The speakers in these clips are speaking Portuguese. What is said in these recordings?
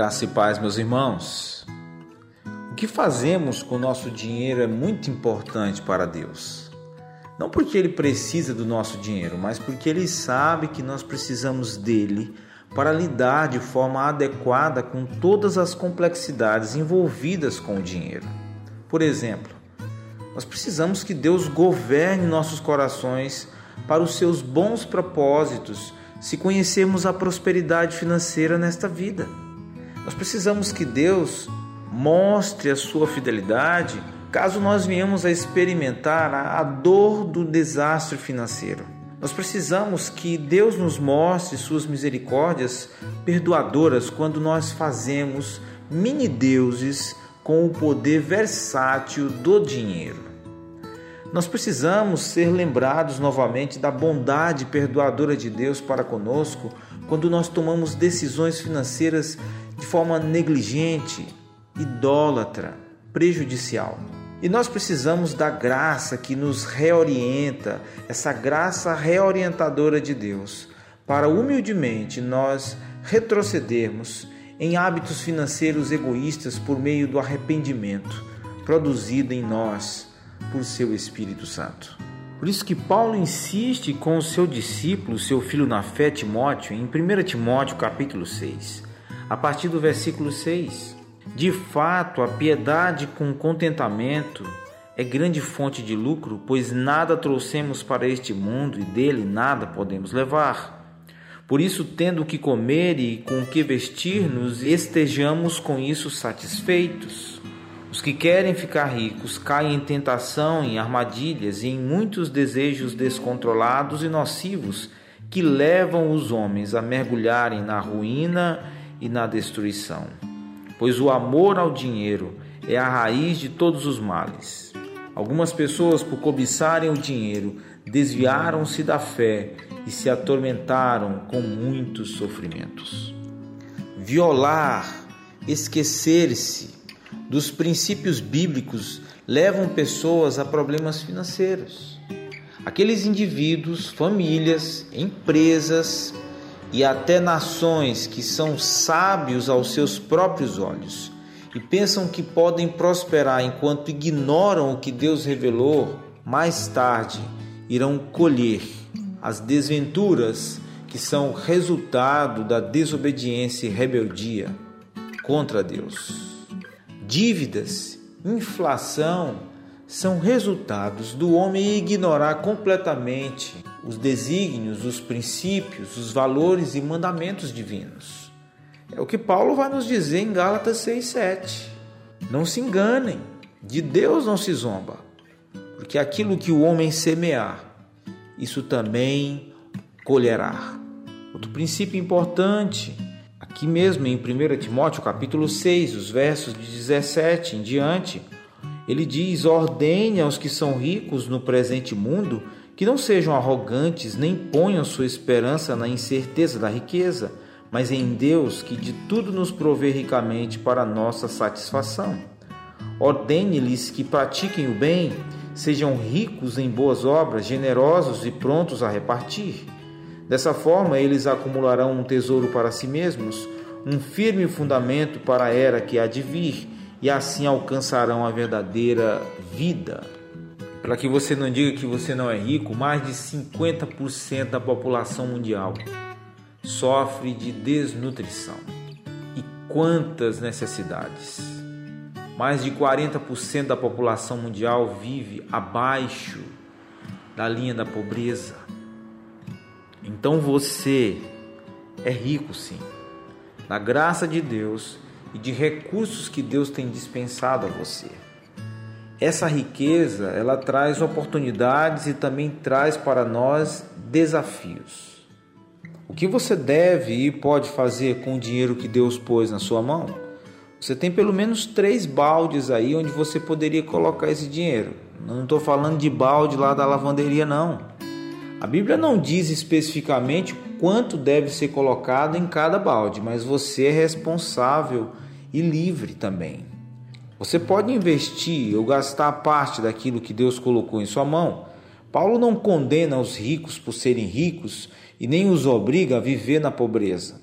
Graça e paz, meus irmãos. O que fazemos com o nosso dinheiro é muito importante para Deus. Não porque Ele precisa do nosso dinheiro, mas porque Ele sabe que nós precisamos dele para lidar de forma adequada com todas as complexidades envolvidas com o dinheiro. Por exemplo, nós precisamos que Deus governe nossos corações para os seus bons propósitos se conhecermos a prosperidade financeira nesta vida. Nós precisamos que Deus mostre a sua fidelidade caso nós venhamos a experimentar a dor do desastre financeiro. Nós precisamos que Deus nos mostre suas misericórdias perdoadoras quando nós fazemos mini deuses com o poder versátil do dinheiro. Nós precisamos ser lembrados novamente da bondade perdoadora de Deus para conosco quando nós tomamos decisões financeiras de forma negligente, idólatra, prejudicial. E nós precisamos da graça que nos reorienta, essa graça reorientadora de Deus, para humildemente nós retrocedermos em hábitos financeiros egoístas por meio do arrependimento produzido em nós por seu Espírito Santo. Por isso que Paulo insiste com o seu discípulo, seu filho na fé Timóteo, em 1 Timóteo capítulo 6, a partir do versículo 6. De fato, a piedade com contentamento é grande fonte de lucro, pois nada trouxemos para este mundo e dele nada podemos levar. Por isso, tendo o que comer e com o que vestir-nos, estejamos com isso satisfeitos. Os que querem ficar ricos caem em tentação, em armadilhas e em muitos desejos descontrolados e nocivos que levam os homens a mergulharem na ruína e na destruição pois o amor ao dinheiro é a raiz de todos os males. Algumas pessoas, por cobiçarem o dinheiro, desviaram-se da fé e se atormentaram com muitos sofrimentos. Violar, esquecer-se dos princípios bíblicos levam pessoas a problemas financeiros. Aqueles indivíduos, famílias, empresas, e até nações que são sábios aos seus próprios olhos e pensam que podem prosperar enquanto ignoram o que Deus revelou, mais tarde irão colher as desventuras que são resultado da desobediência e rebeldia contra Deus. Dívidas, inflação são resultados do homem ignorar completamente os desígnios, os princípios, os valores e mandamentos divinos. É o que Paulo vai nos dizer em Gálatas 6:7. Não se enganem, de Deus não se zomba, porque aquilo que o homem semear, isso também colherá. Outro princípio importante, aqui mesmo em 1 Timóteo capítulo 6, os versos de 17 em diante, ele diz: ordene aos que são ricos no presente mundo que não sejam arrogantes, nem ponham sua esperança na incerteza da riqueza, mas em Deus, que de tudo nos provê ricamente para nossa satisfação. Ordene-lhes que pratiquem o bem, sejam ricos em boas obras, generosos e prontos a repartir. Dessa forma, eles acumularão um tesouro para si mesmos, um firme fundamento para a era que há de vir, e assim alcançarão a verdadeira vida. Para que você não diga que você não é rico, mais de 50% da população mundial sofre de desnutrição. E quantas necessidades! Mais de 40% da população mundial vive abaixo da linha da pobreza. Então você é rico sim. Na graça de Deus e de recursos que Deus tem dispensado a você. Essa riqueza, ela traz oportunidades e também traz para nós desafios. O que você deve e pode fazer com o dinheiro que Deus pôs na sua mão? Você tem pelo menos três baldes aí onde você poderia colocar esse dinheiro. Não estou falando de balde lá da lavanderia, não. A Bíblia não diz especificamente quanto deve ser colocado em cada balde, mas você é responsável e livre também. Você pode investir ou gastar parte daquilo que Deus colocou em sua mão. Paulo não condena os ricos por serem ricos e nem os obriga a viver na pobreza.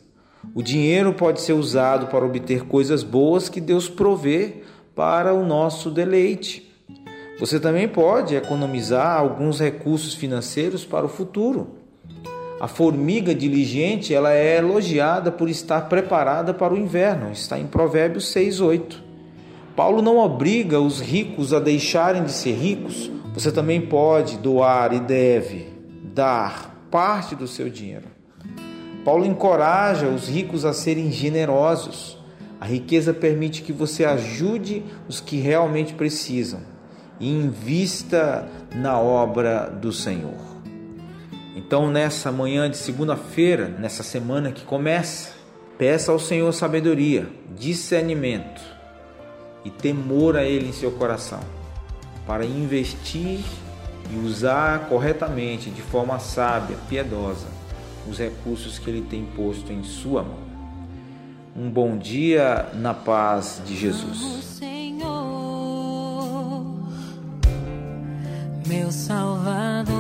O dinheiro pode ser usado para obter coisas boas que Deus provê para o nosso deleite. Você também pode economizar alguns recursos financeiros para o futuro. A formiga diligente, ela é elogiada por estar preparada para o inverno. Está em Provérbios 6:8. Paulo não obriga os ricos a deixarem de ser ricos. Você também pode doar e deve dar parte do seu dinheiro. Paulo encoraja os ricos a serem generosos. A riqueza permite que você ajude os que realmente precisam e invista na obra do Senhor. Então, nessa manhã de segunda-feira, nessa semana que começa, peça ao Senhor sabedoria, discernimento e temor a Ele em seu coração, para investir e usar corretamente, de forma sábia, piedosa, os recursos que Ele tem posto em sua mão. Um bom dia na paz de Jesus. Senhor, meu Salvador